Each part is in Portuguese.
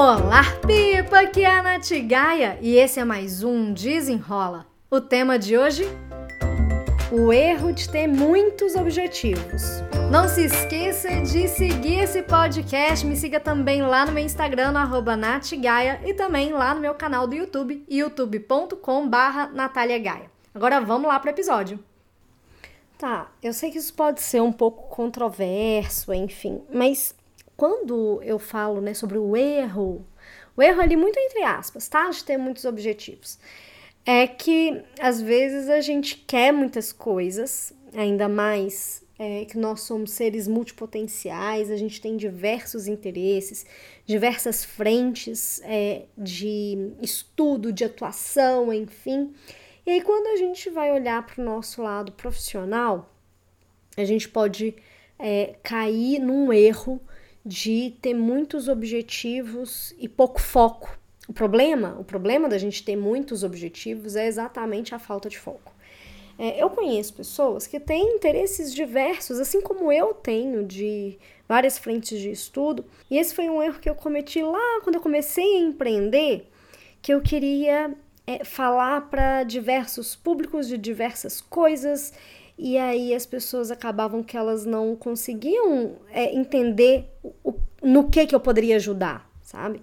Olá, Pipa! Aqui é a Nath Gaia e esse é mais um Desenrola. O tema de hoje? O erro de ter muitos objetivos. Não se esqueça de seguir esse podcast, me siga também lá no meu Instagram, no natgaia, e também lá no meu canal do YouTube, youtube.com barra Agora vamos lá para o episódio. Tá, eu sei que isso pode ser um pouco controverso, enfim, mas quando eu falo né, sobre o erro, o erro ali muito entre aspas, tá? De ter muitos objetivos. É que às vezes a gente quer muitas coisas, ainda mais é, que nós somos seres multipotenciais, a gente tem diversos interesses, diversas frentes é, de estudo, de atuação, enfim. E aí, quando a gente vai olhar para o nosso lado profissional, a gente pode é, cair num erro de ter muitos objetivos e pouco foco. O problema, o problema da gente ter muitos objetivos é exatamente a falta de foco. É, eu conheço pessoas que têm interesses diversos, assim como eu tenho, de várias frentes de estudo, e esse foi um erro que eu cometi lá quando eu comecei a empreender, que eu queria é, falar para diversos públicos de diversas coisas e aí as pessoas acabavam que elas não conseguiam é, entender o, no que que eu poderia ajudar, sabe?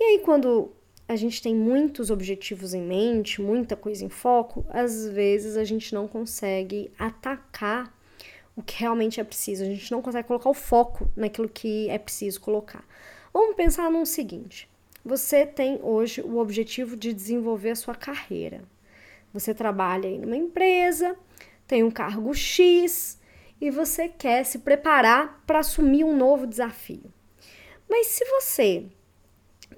E aí quando a gente tem muitos objetivos em mente, muita coisa em foco, às vezes a gente não consegue atacar o que realmente é preciso, a gente não consegue colocar o foco naquilo que é preciso colocar. Vamos pensar no seguinte: você tem hoje o objetivo de desenvolver a sua carreira. Você trabalha em uma empresa, tem um cargo X e você quer se preparar para assumir um novo desafio. Mas se você,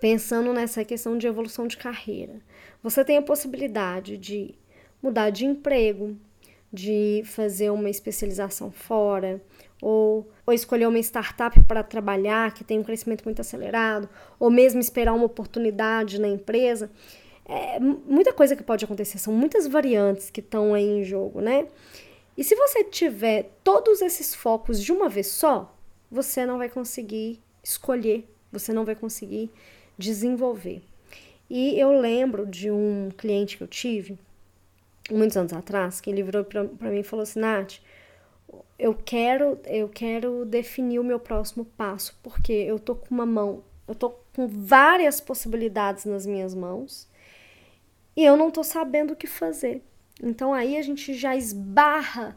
pensando nessa questão de evolução de carreira, você tem a possibilidade de mudar de emprego, de fazer uma especialização fora, ou, ou escolher uma startup para trabalhar que tem um crescimento muito acelerado, ou mesmo esperar uma oportunidade na empresa. É muita coisa que pode acontecer, são muitas variantes que estão aí em jogo, né? E se você tiver todos esses focos de uma vez só, você não vai conseguir escolher, você não vai conseguir desenvolver. E eu lembro de um cliente que eu tive, muitos anos atrás, que ele virou para mim e falou assim: Nath, eu quero, eu quero definir o meu próximo passo, porque eu tô com uma mão, eu tô com várias possibilidades nas minhas mãos e eu não tô sabendo o que fazer. Então aí a gente já esbarra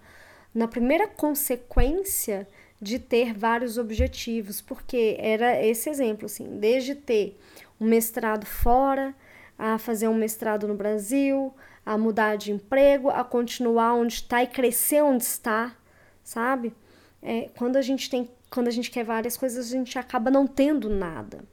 na primeira consequência de ter vários objetivos, porque era esse exemplo, assim, desde ter um mestrado fora, a fazer um mestrado no Brasil, a mudar de emprego, a continuar onde está e crescer onde está, sabe? É, quando a gente tem, quando a gente quer várias coisas, a gente acaba não tendo nada.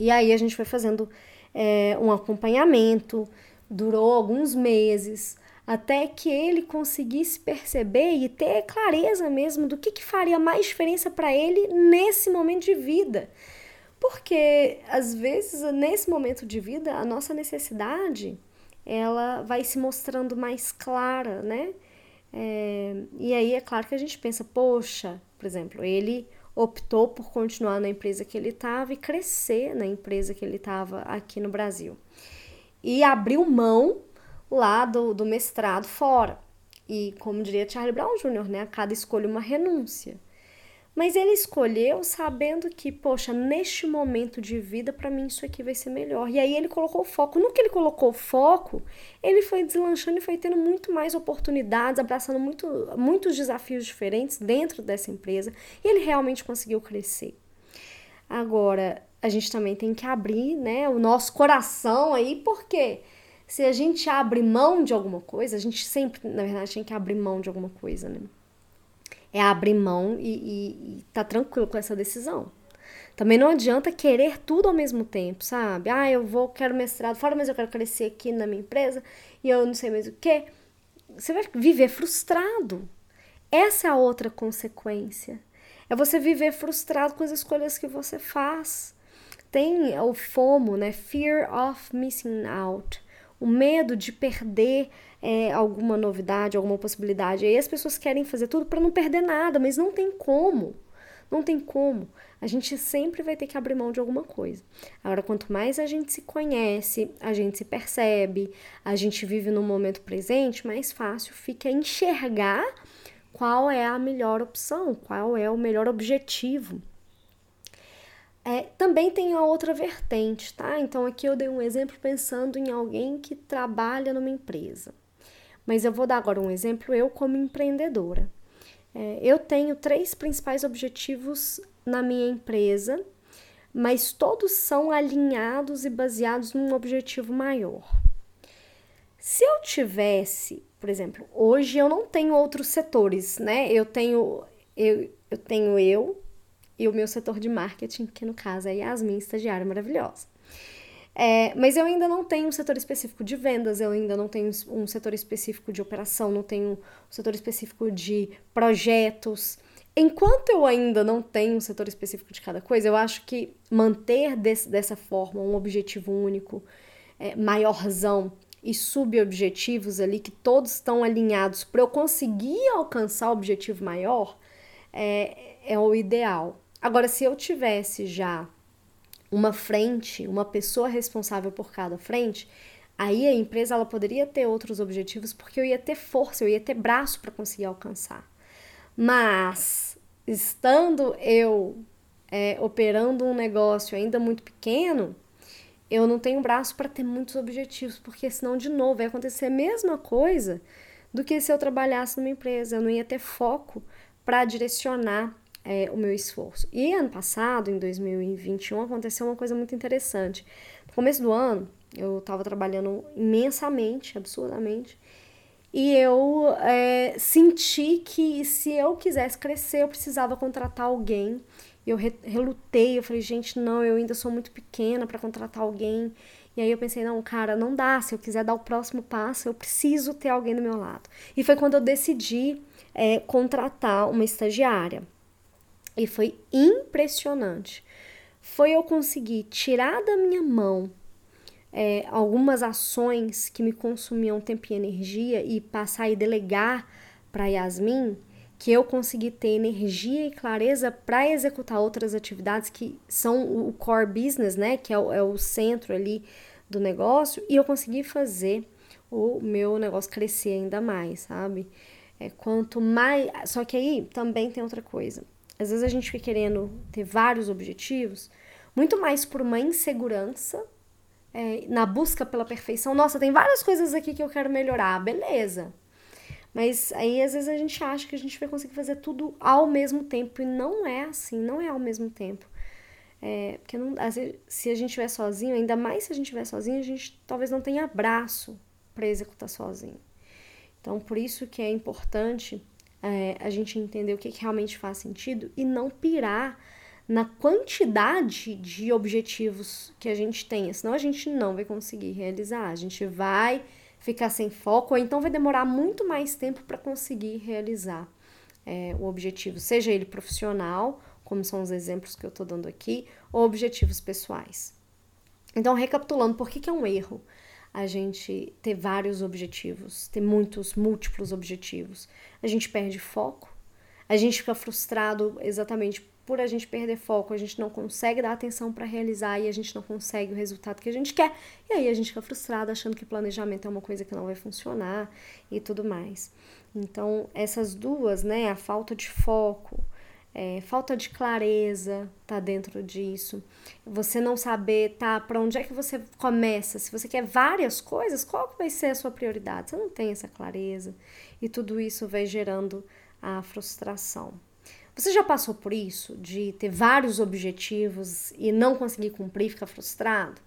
E aí a gente foi fazendo é, um acompanhamento, durou alguns meses, até que ele conseguisse perceber e ter clareza mesmo do que, que faria mais diferença para ele nesse momento de vida. Porque às vezes nesse momento de vida a nossa necessidade ela vai se mostrando mais clara, né? É, e aí é claro que a gente pensa, poxa, por exemplo, ele optou por continuar na empresa que ele estava e crescer na empresa que ele estava aqui no Brasil. E abriu mão lá do, do mestrado fora. E como diria Charlie Brown Jr., né, a cada escolha uma renúncia. Mas ele escolheu sabendo que, poxa, neste momento de vida, para mim isso aqui vai ser melhor. E aí ele colocou foco. No que ele colocou foco, ele foi deslanchando e foi tendo muito mais oportunidades, abraçando muito, muitos desafios diferentes dentro dessa empresa. E ele realmente conseguiu crescer. Agora, a gente também tem que abrir, né, o nosso coração aí, porque se a gente abre mão de alguma coisa, a gente sempre, na verdade, tem que abrir mão de alguma coisa, né? É abrir mão e, e, e tá tranquilo com essa decisão. Também não adianta querer tudo ao mesmo tempo, sabe? Ah, eu vou, quero mestrado fora, mas eu quero crescer aqui na minha empresa e eu não sei mais o que. Você vai viver frustrado. Essa é a outra consequência. É você viver frustrado com as escolhas que você faz. Tem o FOMO, né? Fear of missing out. O medo de perder é, alguma novidade, alguma possibilidade. Aí as pessoas querem fazer tudo para não perder nada, mas não tem como. Não tem como. A gente sempre vai ter que abrir mão de alguma coisa. Agora, quanto mais a gente se conhece, a gente se percebe, a gente vive no momento presente, mais fácil fica enxergar qual é a melhor opção, qual é o melhor objetivo. É, também tem a outra vertente, tá? Então aqui eu dei um exemplo pensando em alguém que trabalha numa empresa. Mas eu vou dar agora um exemplo, eu como empreendedora. É, eu tenho três principais objetivos na minha empresa, mas todos são alinhados e baseados num objetivo maior. Se eu tivesse, por exemplo, hoje eu não tenho outros setores, né? Eu tenho eu, eu tenho eu e o meu setor de marketing, que no caso é a Yasmin, estagiária maravilhosa. É, mas eu ainda não tenho um setor específico de vendas, eu ainda não tenho um setor específico de operação, não tenho um setor específico de projetos. Enquanto eu ainda não tenho um setor específico de cada coisa, eu acho que manter desse, dessa forma um objetivo único, é, maiorzão e subobjetivos ali, que todos estão alinhados para eu conseguir alcançar o objetivo maior, é, é o ideal. Agora, se eu tivesse já uma frente, uma pessoa responsável por cada frente, aí a empresa ela poderia ter outros objetivos porque eu ia ter força, eu ia ter braço para conseguir alcançar. Mas estando eu é, operando um negócio ainda muito pequeno, eu não tenho braço para ter muitos objetivos, porque senão de novo vai acontecer a mesma coisa do que se eu trabalhasse numa empresa, eu não ia ter foco para direcionar é, o meu esforço. E ano passado, em 2021, aconteceu uma coisa muito interessante. No começo do ano, eu estava trabalhando imensamente, absurdamente, e eu é, senti que se eu quisesse crescer, eu precisava contratar alguém. Eu relutei, eu falei, gente, não, eu ainda sou muito pequena para contratar alguém. E aí eu pensei, não, cara, não dá. Se eu quiser dar o próximo passo, eu preciso ter alguém do meu lado. E foi quando eu decidi é, contratar uma estagiária. E foi impressionante. Foi eu conseguir tirar da minha mão é, algumas ações que me consumiam tempo e energia e passar e delegar para Yasmin, que eu consegui ter energia e clareza para executar outras atividades que são o core business, né? Que é o, é o centro ali do negócio, e eu consegui fazer o meu negócio crescer ainda mais, sabe? É, quanto mais. Só que aí também tem outra coisa. Às vezes a gente fica querendo ter vários objetivos, muito mais por uma insegurança, é, na busca pela perfeição. Nossa, tem várias coisas aqui que eu quero melhorar, beleza. Mas aí às vezes a gente acha que a gente vai conseguir fazer tudo ao mesmo tempo e não é assim, não é ao mesmo tempo. É, porque não, vezes, se a gente estiver sozinho, ainda mais se a gente estiver sozinho, a gente talvez não tenha braço para executar sozinho. Então, por isso que é importante é, a gente entender o que, que realmente faz sentido e não pirar na quantidade de objetivos que a gente tenha, senão a gente não vai conseguir realizar. A gente vai ficar sem foco, ou então vai demorar muito mais tempo para conseguir realizar é, o objetivo, seja ele profissional, como são os exemplos que eu estou dando aqui, ou objetivos pessoais. Então, recapitulando, por que, que é um erro? A gente ter vários objetivos, ter muitos, múltiplos objetivos. A gente perde foco, a gente fica frustrado exatamente por a gente perder foco, a gente não consegue dar atenção para realizar e a gente não consegue o resultado que a gente quer. E aí a gente fica frustrado achando que planejamento é uma coisa que não vai funcionar e tudo mais. Então, essas duas, né, a falta de foco, é, falta de clareza tá dentro disso. Você não saber tá para onde é que você começa. Se você quer várias coisas, qual vai ser a sua prioridade? Você não tem essa clareza e tudo isso vai gerando a frustração. Você já passou por isso de ter vários objetivos e não conseguir cumprir, ficar frustrado?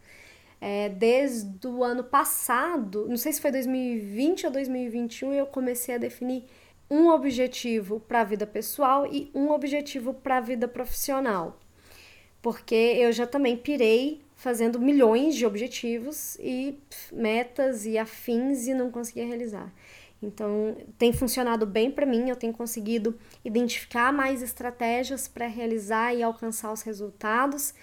É, desde o ano passado, não sei se foi 2020 ou 2021, eu comecei a definir um objetivo para a vida pessoal e um objetivo para a vida profissional. Porque eu já também pirei fazendo milhões de objetivos e metas e afins e não conseguia realizar. Então, tem funcionado bem para mim, eu tenho conseguido identificar mais estratégias para realizar e alcançar os resultados,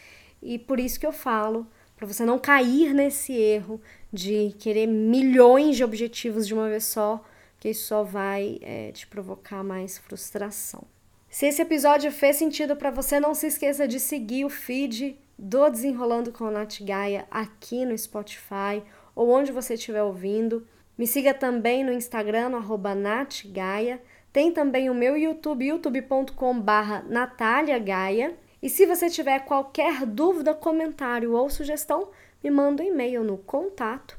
e por isso que eu falo, para você não cair nesse erro de querer milhões de objetivos de uma vez só, que isso só vai é, te provocar mais frustração. Se esse episódio fez sentido para você, não se esqueça de seguir o feed do Desenrolando com Nath Gaia aqui no Spotify ou onde você estiver ouvindo. Me siga também no Instagram, no @natgaia. Tem também o meu YouTube, youtube.com/barra Gaia. E se você tiver qualquer dúvida, comentário ou sugestão, me manda um e-mail no contato